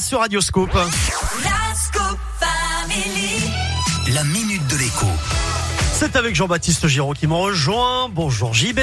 Sur Radioscope. La minute de l'écho. C'est avec Jean-Baptiste Giraud qui me rejoint. Bonjour JB.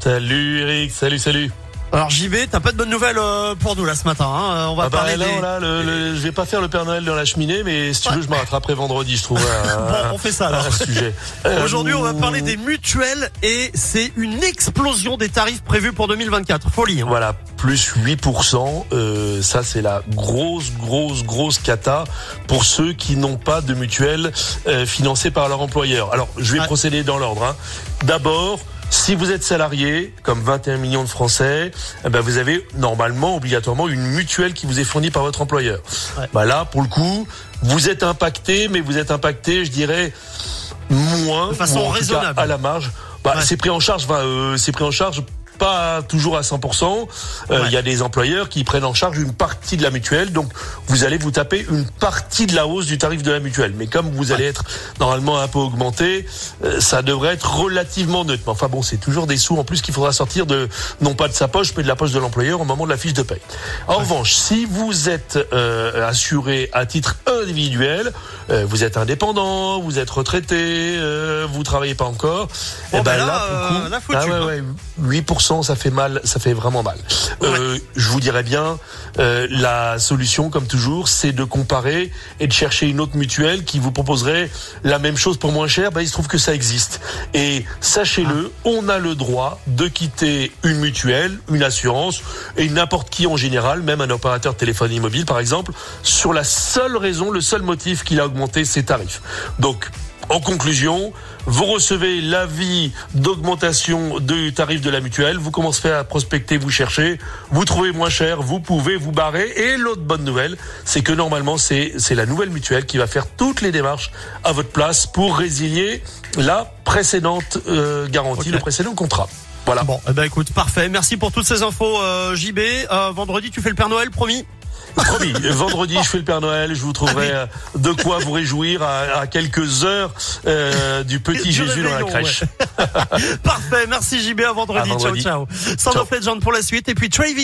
Salut Eric, salut, salut. Alors JB, t'as pas de bonnes nouvelles euh, pour nous là ce matin. Hein On va Ah bah parler là, des... là, le- le- je vais pas faire le Père Noël dans la cheminée, mais si tu veux, je me rattraperai vendredi, je trouve. Un, Bon, on fait ça alors. sujet. Euh, Aujourd'hui, on va parler des mutuelles et c'est une explosion des tarifs prévus pour 2024. Folie. hein. Voilà, plus 8%. Euh, ça, c'est la grosse, grosse, grosse cata pour ceux qui n'ont pas de mutuelle euh, financée par leur employeur. Alors, je vais Ouais. procéder dans l'ordre. hein. D'abord, si vous êtes salarié, comme 21 millions de Français, eh ben vous avez normalement, obligatoirement, une mutuelle qui vous est fournie par votre employeur. Ouais. Bah là, pour le coup, vous êtes impacté, mais vous êtes impacté, je dirais, moins, De façon cas raisonnable. à la marge. Bah, Ouais. c'est pris en charge. enfin, euh, c'est pris en charge pas toujours à 100%. Euh, il y a des employeurs qui prennent en charge une partie de la mutuelle. Donc, vous allez vous taper une partie de la hausse du tarif de la mutuelle. Mais comme vous allez être normalement un peu augmenté, euh, ça devrait être relativement neutre. Mais enfin bon, c'est toujours des sous en plus qu'il faudra sortir de, non pas de sa poche, mais de la poche de l'employeur au moment de la fiche de paie. En revanche, si vous êtes euh, assuré à titre individuel, vous êtes indépendant, vous êtes retraité, vous travaillez pas encore, bon, et ben, là, là, pour coup, là, ah ouais, hein. 8% ça fait mal, ça fait vraiment mal. Euh, je vous dirais bien, euh, la solution, comme toujours, c'est de comparer et de chercher une autre mutuelle qui vous proposerait la même chose pour moins cher. Ben, il se trouve que ça existe. Et sachez-le, ah. on a le droit de quitter une mutuelle, une assurance et n'importe qui en général, même un opérateur de téléphonie mobile par exemple, sur la seule raison, le seul motif qu'il a augmenté ses tarifs. Donc en conclusion, vous recevez l'avis d'augmentation du tarif de la mutuelle, vous commencez à prospecter, vous cherchez, vous trouvez moins cher, vous pouvez vous barrer. Et l'autre bonne nouvelle, c'est que normalement, c'est c'est la nouvelle mutuelle qui va faire toutes les démarches à votre place pour résilier la précédente euh, garantie, le précédent contrat. Voilà. Bon, eh ben écoute, parfait. Merci pour toutes ces infos, euh, JB. Euh, vendredi, tu fais le Père Noël, promis? Promis, vendredi, je fais le Père Noël, je vous trouverai euh, de quoi vous réjouir à, à quelques heures euh, du petit Du Jésus dans la crèche. Parfait. Merci JB. À vendredi. À vendredi. Ciao, ciao. Sound Ciao. pour la suite et puis Travis.